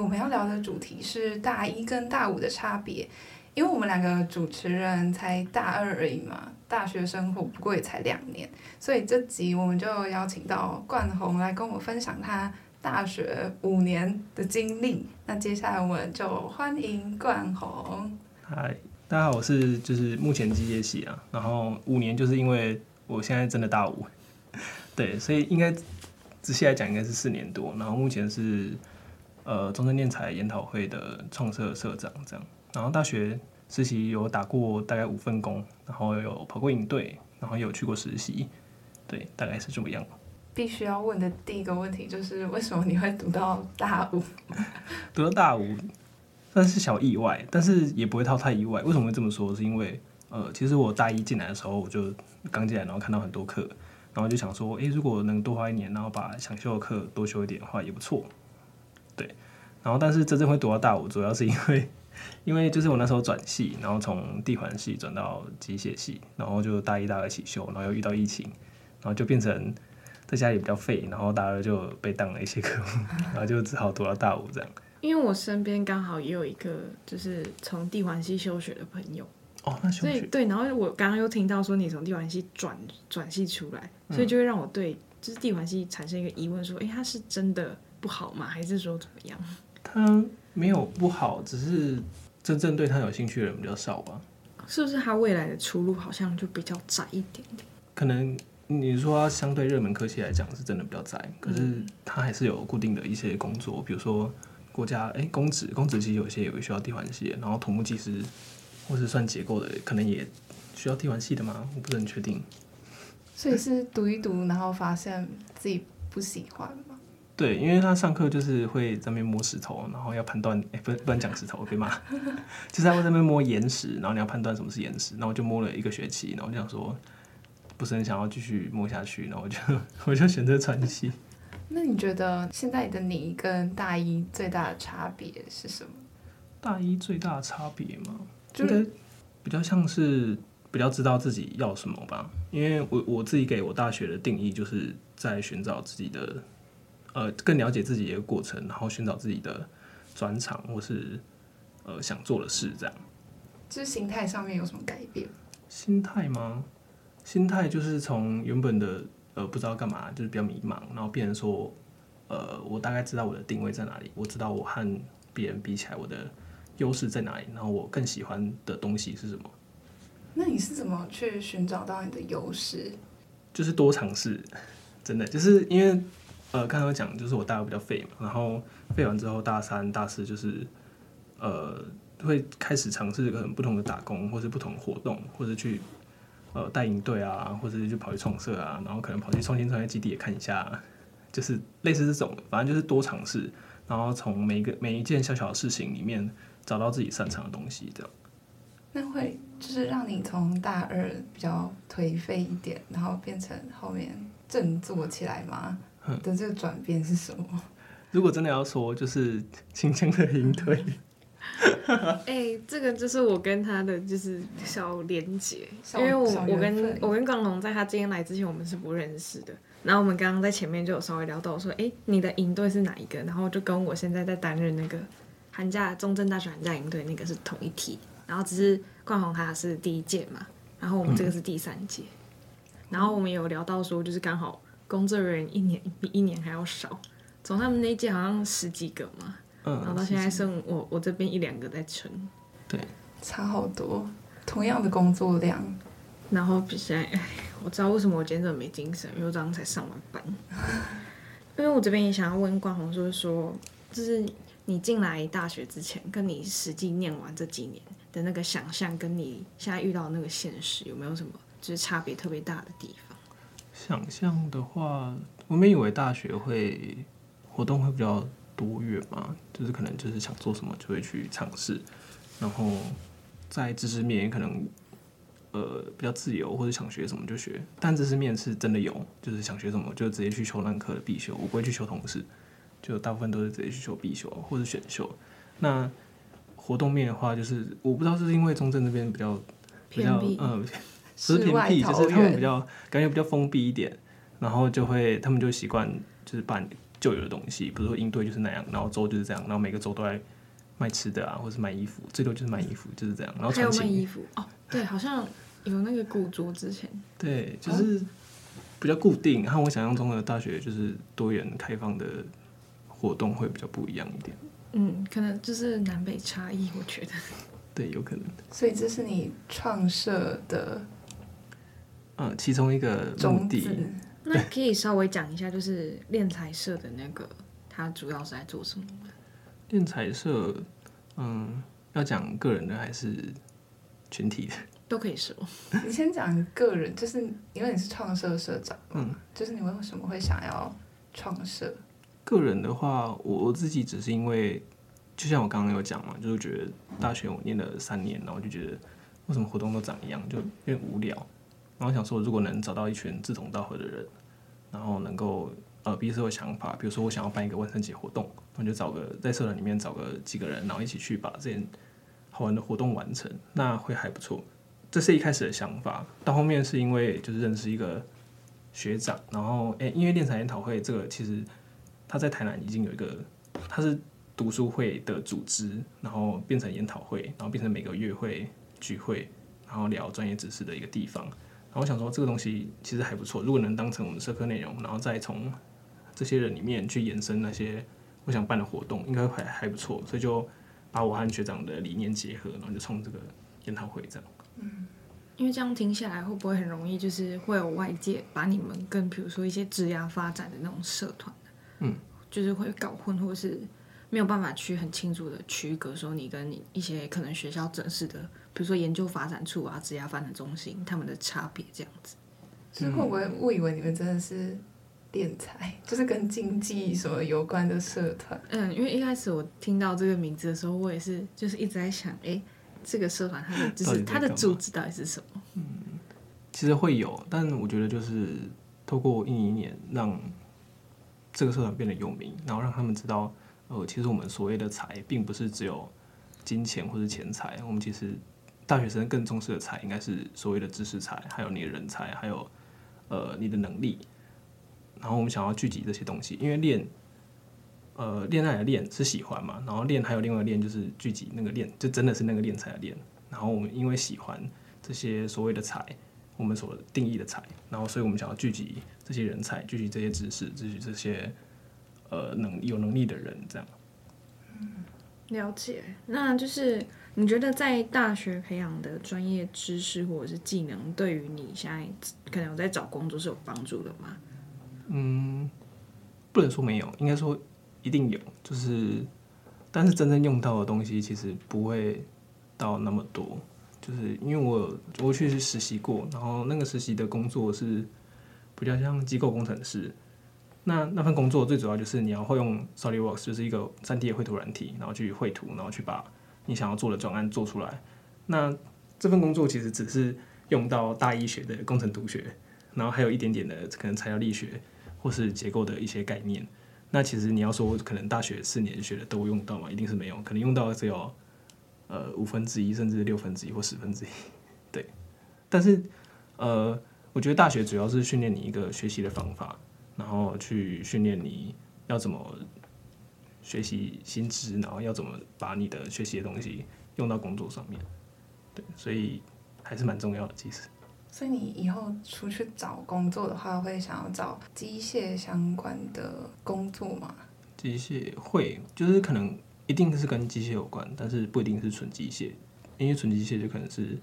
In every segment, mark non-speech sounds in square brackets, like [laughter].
我们要聊的主题是大一跟大五的差别，因为我们两个主持人才大二而已嘛，大学生活不过也才两年，所以这集我们就邀请到冠宏来跟我分享他大学五年的经历。那接下来我们就欢迎冠宏。嗨，大家好，我是就是目前机械系啊，然后五年就是因为我现在真的大五，对，所以应该仔细来讲应该是四年多，然后目前是。呃，中正念才研讨会的创社社长这样，然后大学实习有打过大概五份工，然后有跑过营队，然后也有去过实习，对，大概是这么样。必须要问的第一个问题就是，为什么你会读到大五？[laughs] 读到大五算是小意外，但是也不会太太意外。为什么会这么说？是因为呃，其实我大一进来的时候，我就刚进来，然后看到很多课，然后就想说，诶，如果能多花一年，然后把想修的课多修一点的话，也不错。对，然后但是真正会读到大五，主要是因为，因为就是我那时候转系，然后从地环系转到机械系，然后就大一、大二一起修，然后又遇到疫情，然后就变成在家里比较废，然后大二就被当了一些科目，[laughs] 然后就只好读到大五这样。因为我身边刚好也有一个就是从地环系休学的朋友，哦，那休学。对，然后我刚刚又听到说你从地环系转转系出来，所以就会让我对就是地环系产生一个疑问，说，哎，他是真的？不好吗？还是说怎么样？他没有不好，只是真正对他有兴趣的人比较少吧。是不是他未来的出路好像就比较窄一点点？可能你说他相对热门科系来讲是真的比较窄，可是他还是有固定的一些工作，比如说国家哎公职，公职其实有些也会需要地环系，然后土木技师或是算结构的，可能也需要地环系的吗？我不是很确定。所以是读一读，然后发现自己不喜欢。对，因为他上课就是会在那边摸石头，然后要判断，哎，不不能讲石头，可以吗？[laughs] 就是他会在那边摸岩石，然后你要判断什么是岩石，然后我就摸了一个学期，然后我就想说，不是很想要继续摸下去，然后我就 [laughs] 我就选择转系。那你觉得现在的你跟大一最大的差别是什么？大一最大的差别吗？觉得比较像是比较知道自己要什么吧，因为我我自己给我大学的定义就是在寻找自己的。呃，更了解自己的一个过程，然后寻找自己的专长或是呃想做的事，这样。就是心态上面有什么改变？心态吗？心态就是从原本的呃不知道干嘛，就是比较迷茫，然后变成说，呃，我大概知道我的定位在哪里，我知道我和别人比起来我的优势在哪里，然后我更喜欢的东西是什么。那你是怎么去寻找到你的优势？就是多尝试，真的就是因为。呃，刚刚讲就是我大二比较废嘛，然后废完之后大三、大四就是呃会开始尝试可能不同的打工，或是不同的活动，或者去呃带营队啊，或者就跑去创社啊，然后可能跑去创新创业基地也看一下，就是类似这种，反正就是多尝试，然后从每个每一件小小的事情里面找到自己擅长的东西，这样。那会就是让你从大二比较颓废一点，然后变成后面振作起来吗？的这个转变是什么？如果真的要说，就是轻轻的引退。[laughs] 哎、欸，这个就是我跟他的就是小连结，因为我我跟我跟冠宏在他今天来之前，我们是不认识的。然后我们刚刚在前面就有稍微聊到说，哎、欸，你的营队是哪一个？然后就跟我现在在担任那个寒假中正大学寒假营队那个是同一梯。然后只是冠宏他是第一届嘛，然后我们这个是第三届。嗯、然后我们有聊到说，就是刚好。工作人员一年比一年还要少，从他们那一届好像十几个嘛，嗯，然后到现在剩我我这边一两个在撑，对，差好多，同样的工作量，然后比赛，哎，[laughs] 我知道为什么我今天这么没精神，因为我早上才上完班，[laughs] 因为我这边也想要问冠宏，说说，就是你进来大学之前，跟你实际念完这几年的那个想象，跟你现在遇到的那个现实，有没有什么就是差别特别大的地方？想象的话，我们以为大学会活动会比较多元嘛，就是可能就是想做什么就会去尝试，然后在知识面也可能呃比较自由，或者想学什么就学。但知识面是真的有，就是想学什么就直接去修那科的必修，我不会去修同事，就大部分都是直接去修必修或者选修。那活动面的话，就是我不知道是因为中正这边比较比较嗯，不是偏僻，就是他们比较感觉比较封闭一点，然后就会他们就习惯就是把。旧有的东西，比如说应对就是那样，然后周就是这样，然后每个周都在卖吃的啊，或是卖衣服，最多就是卖衣服，就是这样。然后还有卖衣服哦，对，好像有那个古着之前。对，就是比较固定，和我想象中的大学就是多元开放的活动会比较不一样一点。嗯，可能就是南北差异，我觉得。对，有可能。所以这是你创设的，嗯，其中一个目的。那可以稍微讲一下，就是练才社的那个，它主要是在做什么？练才社，嗯，要讲个人的还是群体的？[laughs] 都可以说。你先讲个人，就是因为你是创社社长，嗯，就是你为什么会想要创社？个人的话，我我自己只是因为，就像我刚刚有讲嘛，就是觉得大学我念了三年，然后就觉得为什么活动都长一样，就有点无聊，然后想说如果能找到一群志同道合的人。然后能够呃彼此有想法，比如说我想要办一个万圣节活动，我就找个在社团里面找个几个人，然后一起去把这件好玩的活动完成，那会还不错。这是一开始的想法，到后面是因为就是认识一个学长，然后诶，因为练才研讨会这个其实他在台南已经有一个，他是读书会的组织，然后变成研讨会，然后变成每个月会聚会，然后聊专业知识的一个地方。我想说，这个东西其实还不错。如果能当成我们社科内容，然后再从这些人里面去延伸那些我想办的活动，应该还还不错。所以就把我和学长的理念结合，然后就创这个研讨会这样。嗯，因为这样听下来，会不会很容易就是会有外界把你们跟比如说一些职涯发展的那种社团，嗯，就是会搞混，或是没有办法去很清楚的区隔，说你跟你一些可能学校正式的。比如说研究发展处啊、职涯发展中心，他们的差别这样子。是会不会误以为你们真的是电才，[laughs] 就是跟经济什么有关的社团？嗯，因为一开始我听到这个名字的时候，我也是就是一直在想，哎、欸，这个社团它的就是它的组织到底是什么？嗯，其实会有，但我觉得就是透过一年一年让这个社团变得有名，然后让他们知道，呃，其实我们所谓的财，并不是只有金钱或是钱财，我们其实。大学生更重视的才应该是所谓的知识才，还有你的人才，还有呃你的能力。然后我们想要聚集这些东西，因为练呃恋爱的练是喜欢嘛，然后练还有另外一个练就是聚集那个练，就真的是那个练才的练。然后我们因为喜欢这些所谓的才，我们所定义的才，然后所以我们想要聚集这些人才，聚集这些知识，聚集这些呃能有能力的人，这样。嗯，了解，那就是。你觉得在大学培养的专业知识或者是技能，对于你现在可能有在找工作是有帮助的吗？嗯，不能说没有，应该说一定有。就是，但是真正用到的东西其实不会到那么多。就是因为我我确实实习过，然后那个实习的工作是比较像机构工程师。那那份工作最主要就是你要会用 SolidWorks，就是一个 3D 的绘图软体，然后去绘图，然后去把。你想要做的专案做出来，那这份工作其实只是用到大一学的工程图学，然后还有一点点的可能材料力学或是结构的一些概念。那其实你要说可能大学四年学的都用到吗？一定是没有，可能用到只有呃五分之一甚至六分之一或十分之一。对，但是呃，我觉得大学主要是训练你一个学习的方法，然后去训练你要怎么。学习新知，然后要怎么把你的学习的东西用到工作上面，对，所以还是蛮重要的。其实，所以你以后出去找工作的话，会想要找机械相关的工作吗？机械会，就是可能一定是跟机械有关，但是不一定是纯机械，因为纯机械就可能是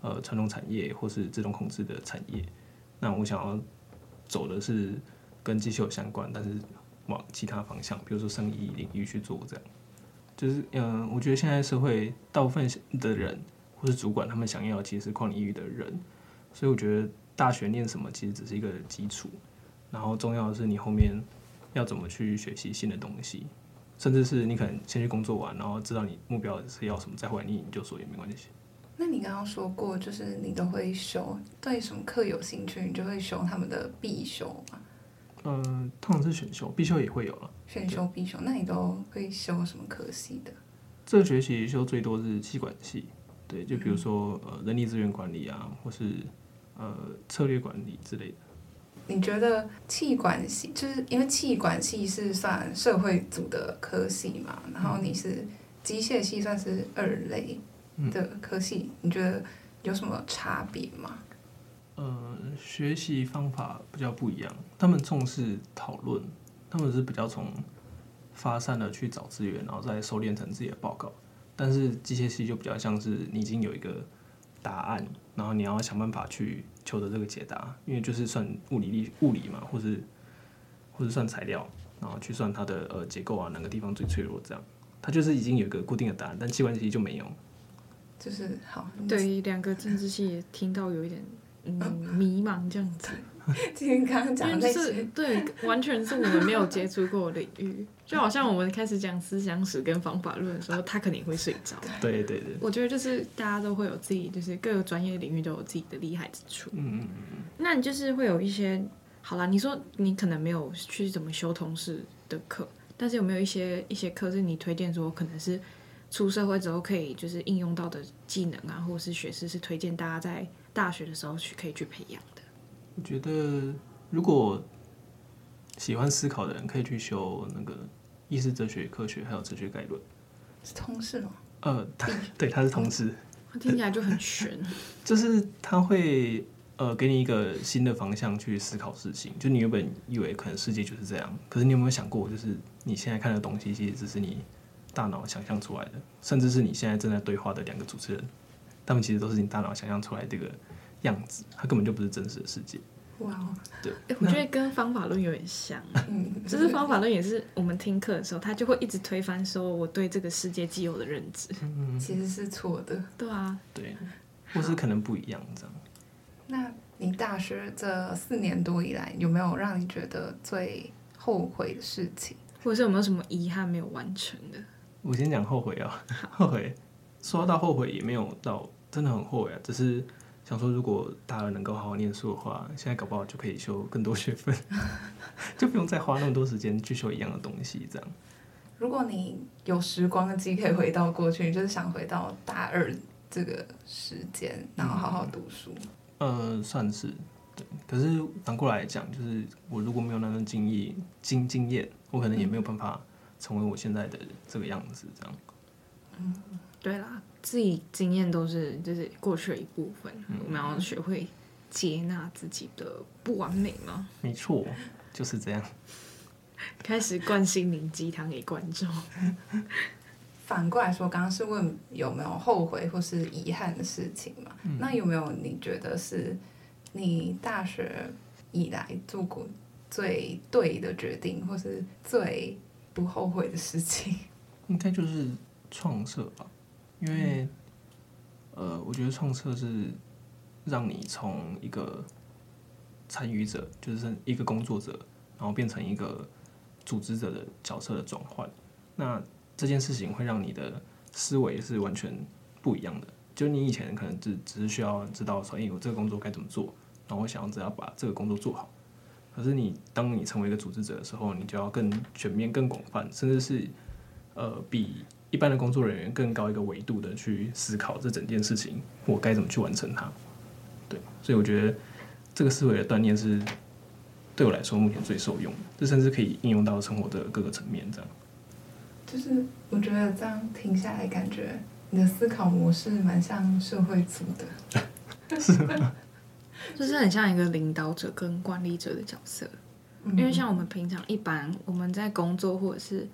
呃传统产业或是自动控制的产业。那我想要走的是跟机械有相关，但是。往其他方向，比如说生意领域去做，这样就是嗯，我觉得现在社会大部分的人或是主管，他们想要其实是跨领域的人，所以我觉得大学念什么其实只是一个基础，然后重要的是你后面要怎么去学习新的东西，甚至是你可能先去工作完，然后知道你目标是要什么，再回来念研究所也没关系。那你刚刚说过，就是你都会修，对什么课有兴趣，你就会修他们的必修嘛？嗯、呃，通常是选修，必修也会有了。选修必修，那你都会修什么科系的？这个学期修最多是气管系，对，就比如说呃人力资源管理啊，或是呃策略管理之类的。你觉得气管系就是因为气管系是算社会组的科系嘛？然后你是机械系，算是二类的科系，你觉得有什么差别吗？呃，学习方法比较不一样，他们重视讨论，他们是比较从发散的去找资源，然后再收敛成自己的报告。但是机械系就比较像是你已经有一个答案，然后你要想办法去求得这个解答，因为就是算物理力物理嘛，或是或是算材料，然后去算它的呃结构啊，哪个地方最脆弱这样，它就是已经有一个固定的答案，但器官系就没有，就是好对于两个政治系也听到有一点嗯迷茫这样子。[laughs] 今天刚刚讲的是对，完全是我们没有接触过的领域，就好像我们开始讲思想史跟方法论的时候，他肯定会睡着。对对对，我觉得就是大家都会有自己，就是各个专业领域都有自己的厉害之处。嗯嗯嗯。那你就是会有一些，好啦，你说你可能没有去怎么修通识的课，但是有没有一些一些课是你推荐说可能是出社会之后可以就是应用到的技能啊，或者是学士是推荐大家在大学的时候去可以去培养的？我觉得，如果喜欢思考的人，可以去修那个意识哲学、科学还有哲学概论。是通识吗？呃，对，他是通识。听起来就很悬。[laughs] 就是他会呃给你一个新的方向去思考事情。就你原本以为可能世界就是这样，可是你有没有想过，就是你现在看的东西，其实只是你大脑想象出来的，甚至是你现在正在对话的两个主持人，他们其实都是你大脑想象出来的这个。样子，它根本就不是真实的世界。哇、wow，对，我觉得跟方法论有点像。嗯，[laughs] 就是方法论也是我们听课的时候，他就会一直推翻说我对这个世界既有的认知，嗯、其实是错的。对啊，对，或是可能不一样这样。那你大学这四年多以来，有没有让你觉得最后悔的事情，或者是有没有什么遗憾没有完成的？我先讲后悔啊，后悔。说到后悔，也没有到真的很后悔啊，只是。想说，如果大二能够好好念书的话，现在搞不好就可以修更多学分，[laughs] 就不用再花那么多时间去修一样的东西。这样，如果你有时光机可以回到过去，你就是想回到大二这个时间，然后好好读书。嗯、呃，算是对。可是反过来讲，就是我如果没有那段经历经经验，我可能也没有办法成为我现在的这个样子。这样。嗯，对啦。自己经验都是就是过去的一部分，嗯、我们要学会接纳自己的不完美吗？没错，就是这样。开始灌心灵鸡汤给观众。[laughs] 反过来说，刚刚是问有没有后悔或是遗憾的事情嘛？嗯、那有没有你觉得是你大学以来做过最对的决定，或是最不后悔的事情？应该就是创社吧。因为，呃，我觉得创设是让你从一个参与者，就是一个工作者，然后变成一个组织者的角色的转换。那这件事情会让你的思维是完全不一样的。就你以前可能只只是需要知道说，哎，我这个工作该怎么做，然后我想要只要把这个工作做好。可是你当你成为一个组织者的时候，你就要更全面、更广泛，甚至是呃比。一般的工作人员更高一个维度的去思考这整件事情，我该怎么去完成它？对，所以我觉得这个思维的锻炼是对我来说目前最受用的，这甚至可以应用到生活的各个层面。这样，就是我觉得这样停下来，感觉你的思考模式蛮像社会组的，是吗？就是很像一个领导者跟管理者的角色，因为像我们平常一般我们在工作或者是。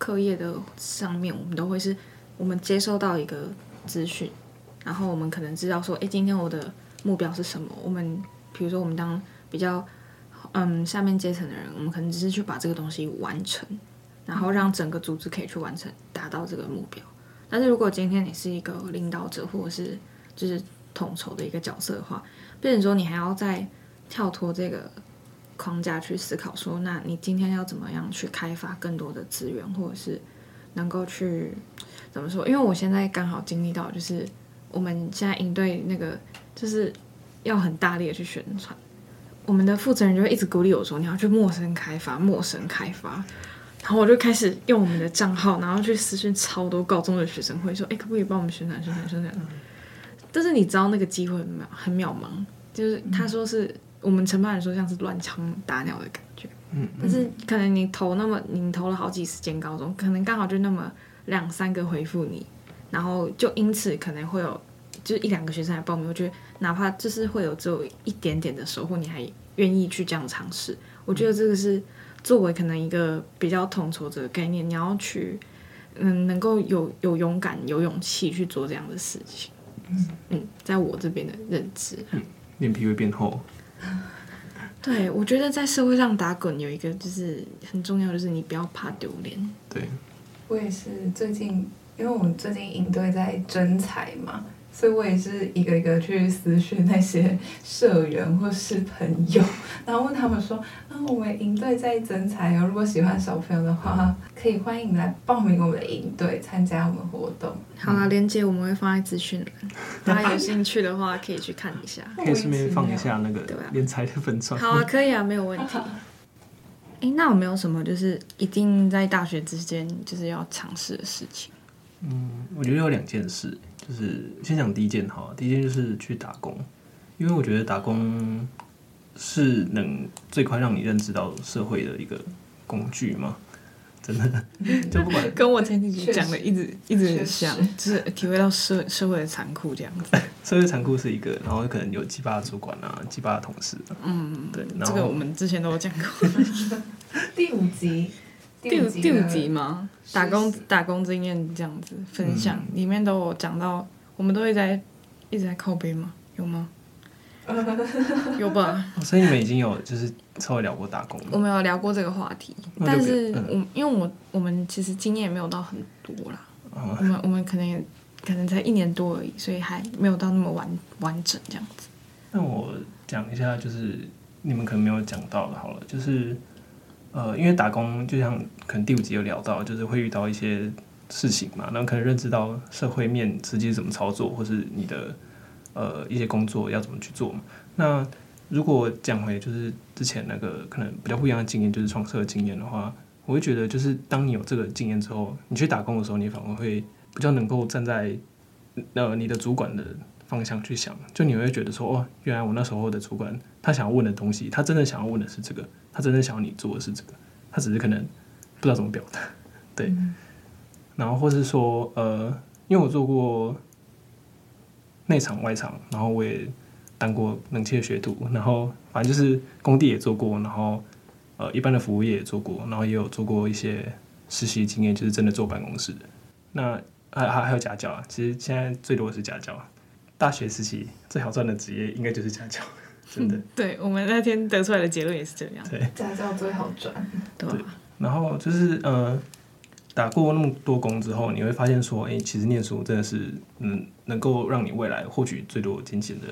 课业的上面，我们都会是，我们接收到一个资讯，然后我们可能知道说，诶，今天我的目标是什么？我们比如说，我们当比较嗯下面阶层的人，我们可能只是去把这个东西完成，然后让整个组织可以去完成，达到这个目标。但是如果今天你是一个领导者，或者是就是统筹的一个角色的话，变成说你还要再跳脱这个框架去思考说，那你今天要怎么样去开发更多的资源，或者是能够去怎么说？因为我现在刚好经历到，就是我们现在应对那个就是要很大力的去宣传，我们的负责人就会一直鼓励我说，你要去陌生开发，陌生开发。然后我就开始用我们的账号，然后去私讯超多高中的学生会说，哎，可不可以帮我们宣传宣传宣传？但是你知道那个机会很渺很渺茫，就是他说是我们承办人说像是乱枪打鸟的感觉。嗯。但是可能你投那么你投了好几十间高中，可能刚好就那么两三个回复你，然后就因此可能会有就是一两个学生来报名。我觉得哪怕就是会有只有一点点的收获，你还愿意去这样尝试，我觉得这个是。作为可能一个比较统筹者的概念，你要去，嗯，能够有有勇敢、有勇气去做这样的事情。嗯，嗯，在我这边的认知，嗯，脸皮会变厚。[laughs] 对，我觉得在社会上打滚有一个就是很重要，就是你不要怕丢脸。对，我也是最近，因为我们最近营队在征才嘛。所以我也是一个一个去私讯那些社员或是朋友，然后问他们说：“啊，我们营队在征才哦，如果喜欢小朋友的话，可以欢迎来报名我们的营队，参加我们活动。”好了，链接我们会放在资讯栏，大家有兴趣的话可以去看一下。可以顺便放一下那个敛财的粉钻。好啊，可以啊，没有问题。哎，那有没有什么就是一定在大学之间就是要尝试的事情？嗯，我觉得有两件事。就是先讲第一件哈，第一件就是去打工，因为我觉得打工是能最快让你认知到社会的一个工具嘛，真的，[laughs] 就不管跟我前几集讲的一直一直很像，就是体会到社社会的残酷这样子。[laughs] 社会残酷是一个，然后可能有鸡巴的主管啊，鸡巴的同事，嗯，对，这个我们之前都有讲过。[laughs] 第五集。第五第五集吗？打工打工经验这样子分享，里面都有讲到，我们都会在一直在靠背吗？有吗？[laughs] 有吧。所以你们已经有就是稍微聊过打工了。我们有聊过这个话题，但是我因为我我们其实经验也没有到很多啦，我们我们可能也可能才一年多而已，所以还没有到那么完完整这样子。那我讲一下，就是你们可能没有讲到的，好了，就是。呃，因为打工就像可能第五集有聊到，就是会遇到一些事情嘛，然后可能认知到社会面实际怎么操作，或是你的呃一些工作要怎么去做嘛。那如果讲回就是之前那个可能比较不一样的经验，就是创社的经验的话，我会觉得就是当你有这个经验之后，你去打工的时候，你反而会比较能够站在呃你的主管的方向去想，就你会觉得说哦，原来我那时候的主管他想要问的东西，他真的想要问的是这个。他真的想要你做的是这个，他只是可能不知道怎么表达，[laughs] 对。嗯、然后或是说，呃，因为我做过内场外场，然后我也当过冷气的学徒，然后反正就是工地也做过，然后呃一般的服务业也做过，然后也有做过一些实习经验，就是真的坐办公室的。那还还还有家教啊，其实现在最多的是家教。大学时期最好赚的职业应该就是家教。[laughs] 真的，对，我们那天得出来的结论也是这样。对，家教最好赚。对，然后就是呃，打过那么多工之后，你会发现说，哎、欸，其实念书真的是嗯，能够让你未来获取最多金钱的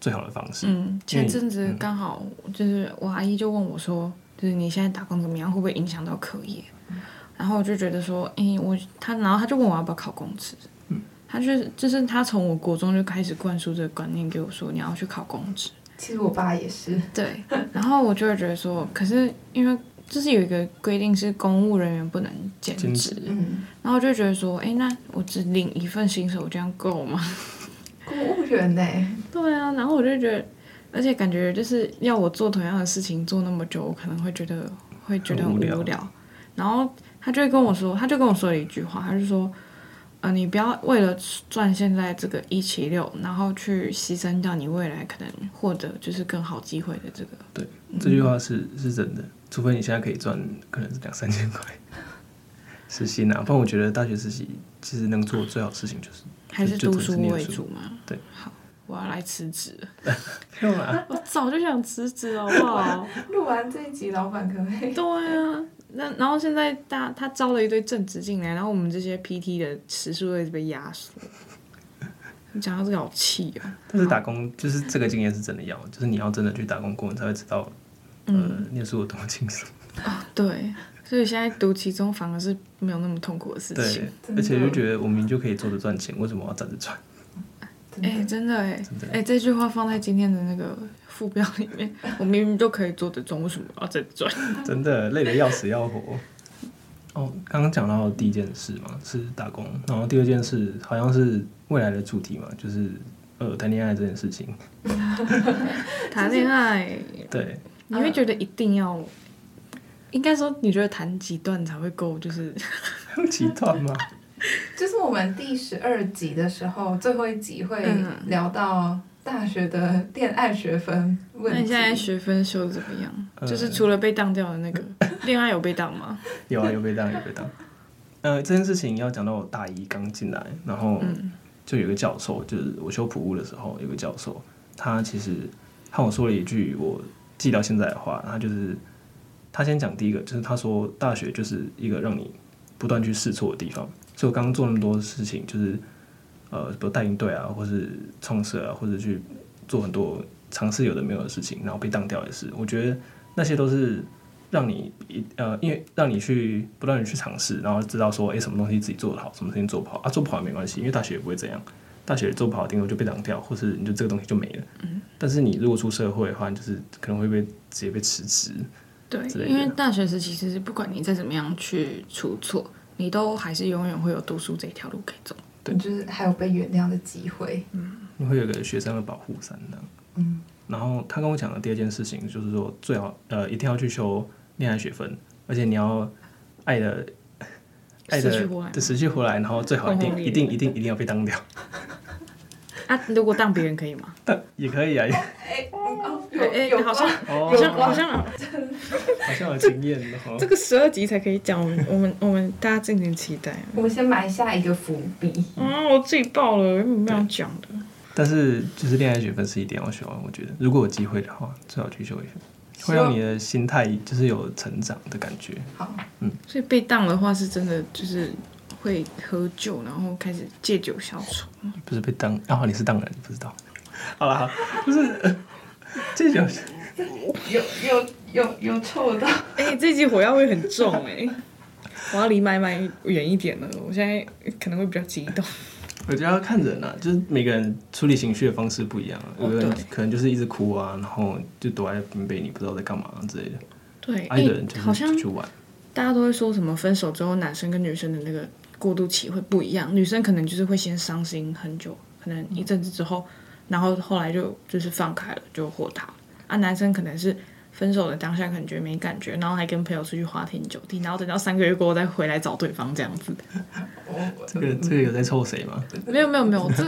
最好的方式。嗯，前阵子刚好就是我阿姨就问我说，就是你现在打工怎么样，会不会影响到课业？嗯、然后我就觉得说，哎、欸，我他，然后他就问我要不要考公职。嗯，他就是就是他从我国中就开始灌输这个观念给我说，你要去考公职。其实我爸也是。对，然后我就会觉得说，可是因为就是有一个规定是公务人员不能兼职，嗯，然后我就觉得说，哎，那我只领一份薪水，我这样够吗？公务员呢？[laughs] 对啊，然后我就觉得，而且感觉就是要我做同样的事情做那么久，我可能会觉得会觉得很无聊。无聊。然后他就会跟我说，他就跟我说了一句话，他就说。呃，你不要为了赚现在这个一七六，然后去牺牲掉你未来可能获得就是更好机会的这个。对，这句话是是真的，除非你现在可以赚可能是两三千块实习啊。不然我觉得大学实习其实能做最好的事情就是还是读书为主嘛。对，好，我要来辞职了。[laughs] 干嘛？我早就想辞职了，好不好？[laughs] 录完这一集，老板可以。对啊。那然后现在大他招了一堆正职进来，然后我们这些 PT 的时数会被压缩。你 [laughs] 讲到这个好气啊！但是打工就是这个经验是真的要，就是你要真的去打工过，你才会知道呃，念书有多么轻松。[laughs] 哦，对，所以现在读其中反而是没有那么痛苦的事情。对，而且就觉得我明明就可以坐着赚钱，为什么我要站着赚？哎、欸，真的哎，哎、欸，这句话放在今天的那个副标里面，我明明就可以做得中，为什么我要站着赚？[laughs] 真的累得要死要活。哦，刚刚讲到的第一件事嘛，是打工，然后第二件事好像是未来的主题嘛，就是呃谈恋爱这件事情。[laughs] [laughs] 谈恋爱，对，你会觉得一定要，应该说你觉得谈几段才会够？就是几段吗？[laughs] 就是我们第十二集的时候，最后一集会聊到大学的恋爱学分问题。那你现在学分修的怎么样？嗯、就是除了被当掉的那个 [laughs] 恋爱有被当吗？有啊，有被当，有被当。呃，这件事情要讲到我大一刚进来，然后就有个教授，就是我修普物的时候，有个教授，他其实和我说了一句我记到现在的话，他就是他先讲第一个，就是他说大学就是一个让你不断去试错的地方。所以我刚刚做那么多事情，就是呃，比如带营队啊，或是创社啊，或者去做很多尝试有的没有的事情，然后被当掉也是。我觉得那些都是让你一呃，因为让你去不断的去尝试，然后知道说，哎，什么东西自己做得好，什么事情做不好啊，做不好也没关系，因为大学也不会这样，大学做不好，顶多就被当掉，或是你就这个东西就没了。嗯。但是你如果出社会的话，你就是可能会被直接被辞职。对，因为大学时期其实不管你再怎么样去出错。你都还是永远会有读书这条路可以走，对，就是还有被原谅的机会，嗯，你会有个学生的保护伞的，嗯，然后他跟我讲的第二件事情就是说，最好呃一定要去修恋爱学分，而且你要爱的爱的的死去活来，然后最好一定一定一定一定要被当掉。啊，如果当别人可以吗？当 [laughs] 也可以啊。哎，哎，好像好像好像好像有经验的。这个十二集才可以讲，我们我们我们大家敬请期待。我们先埋下一个伏笔。啊，我自己报了，有什么要讲的？但是就是恋爱学分是一定要修完，我觉得如果有机会的话，最好去修一修，会让你的心态就是有成长的感觉。好，嗯。所以被当的话，是真的就是。会喝酒，然后开始借酒消愁。不是被当，然后你是当然不知道。好了，好，不是借酒，有有有有臭到。哎、欸，这集火药味很重哎、欸，我要离麦麦远一点了。我现在可能会比较激动。我觉得要看人啊，就是每个人处理情绪的方式不一样。有的人可能就是一直哭啊，然后就躲在棉被里，不知道在干嘛之类的。对，有的人就是去玩。大家都会说什么分手之后，男生跟女生的那个。过渡期会不一样，女生可能就是会先伤心很久，可能一阵子之后，然后后来就就是放开了，就豁达了。啊，男生可能是分手的当下可能觉得没感觉，然后还跟朋友出去花天酒地，然后等到三个月过后再回来找对方这样子。这个这个有在臭谁吗？没有没有没有，这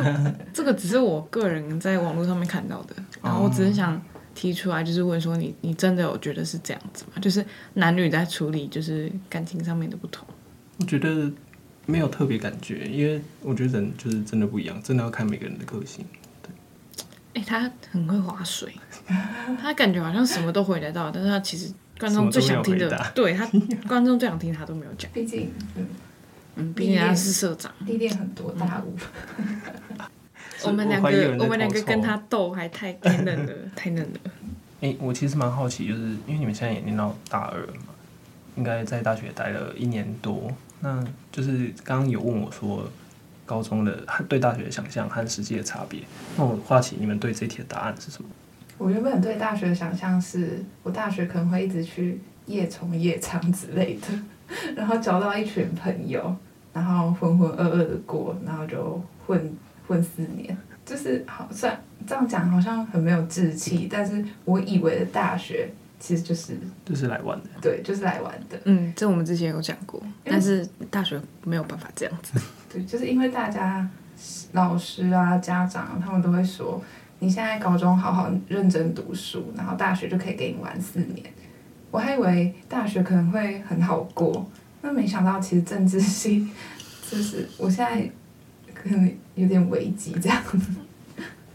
这个只是我个人在网络上面看到的，然后我只是想提出来，就是问说你你真的有觉得是这样子吗？就是男女在处理就是感情上面的不同，我觉得。没有特别感觉，因为我觉得人就是真的不一样，真的要看每个人的个性。对，哎、欸，他很会划水，[laughs] 他感觉好像什么都回得到，但是他其实观众最想听的，对他 [laughs] 观众最想听他都没有讲。毕竟，嗯，嗯，毕竟他是社长，历练很多大物。我们两个，我们两个跟他斗还太太嫩了，太嫩了。哎、欸，我其实蛮好奇，就是因为你们现在也念到大二了嘛，应该在大学待了一年多。那就是刚刚有问我说，高中的对大学的想象和实际的差别。那我好奇你们对这题的答案是什么？我原本对大学的想象是，我大学可能会一直去夜从夜唱之类的，然后交到一群朋友，然后浑浑噩噩的过，然后就混混四年。就是好算这样讲好像很没有志气，但是我以为的大学。其实就是就是来玩的，对，就是来玩的。嗯，这我们之前有讲过，但是大学没有办法这样子。对，就是因为大家老师啊、家长他们都会说，你现在高中好好认真读书，然后大学就可以给你玩四年。我还以为大学可能会很好过，那没想到其实政治系 [laughs] 就是我现在可能有点危机这样。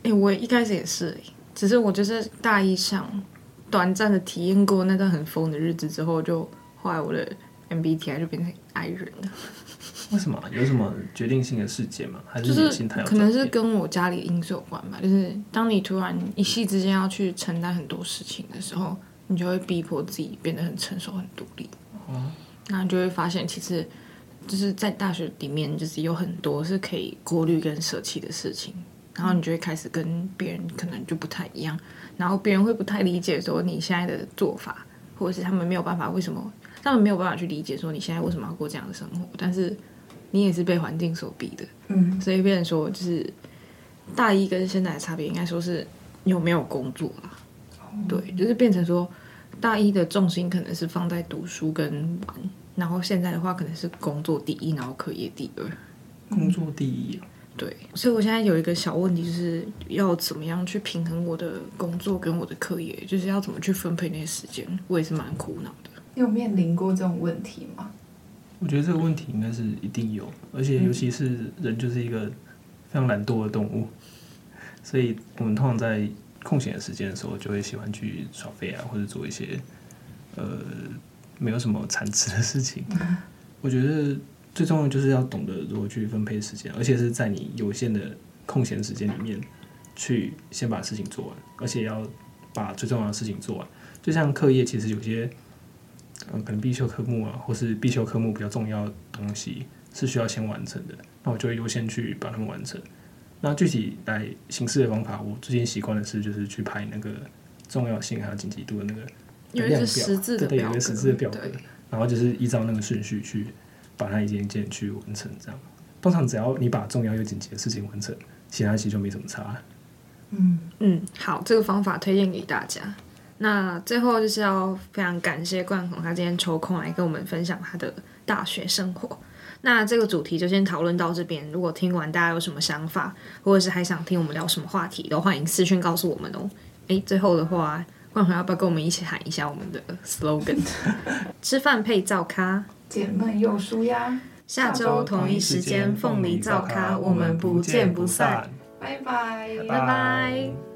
哎、欸，我一开始也是，只是我就是大一上。短暂的体验过那段很疯的日子之后，就后来我的 MBTI 就变成 I 人了。为什么？有什么决定性的事件吗？还是心态？可能是跟我家里因素有关吧。就是当你突然一夕之间要去承担很多事情的时候，你就会逼迫自己变得很成熟、很独立。哦，那你就会发现，其实就是在大学里面，就是有很多是可以过滤跟舍弃的事情。然后你就会开始跟别人可能就不太一样，然后别人会不太理解说你现在的做法，或者是他们没有办法为什么，他们没有办法去理解说你现在为什么要过这样的生活。但是你也是被环境所逼的，嗯，所以变成说就是大一跟现在的差别，应该说是有没有工作啦。对，就是变成说大一的重心可能是放在读书跟玩，然后现在的话可能是工作第一，然后课业第二。工作第一。对，所以我现在有一个小问题，就是要怎么样去平衡我的工作跟我的课业，就是要怎么去分配那些时间，我也是蛮苦恼的。你有面临过这种问题吗？我觉得这个问题应该是一定有，而且尤其是人就是一个非常懒惰的动物，所以我们通常在空闲的时间的时候，就会喜欢去耍废啊，或者做一些呃没有什么产值的事情。我觉得。最重要就是要懂得如何去分配时间，而且是在你有限的空闲时间里面，去先把事情做完，而且要把最重要的事情做完。就像课业，其实有些嗯，可能必修科目啊，或是必修科目比较重要的东西是需要先完成的，那我就会优先去把它们完成。那具体来行事的方法，我最近习惯的是就是去排那个重要性还有紧急度的那个量表，对对，有一个十字的表格，然后就是依照那个顺序去。把它一件一件去完成，这样。通常只要你把重要又紧急的事情完成，其他其实就没什么差。嗯嗯，好，这个方法推荐给大家。那最后就是要非常感谢冠宏，他今天抽空来跟我们分享他的大学生活。那这个主题就先讨论到这边。如果听完大家有什么想法，或者是还想听我们聊什么话题，都欢迎私讯告诉我们哦。诶，最后的话，冠宏要不要跟我们一起喊一下我们的 slogan？[laughs] 吃饭配照咖。解闷又舒压，下周同一时间凤梨造咖，我们不见不散。拜拜，拜拜。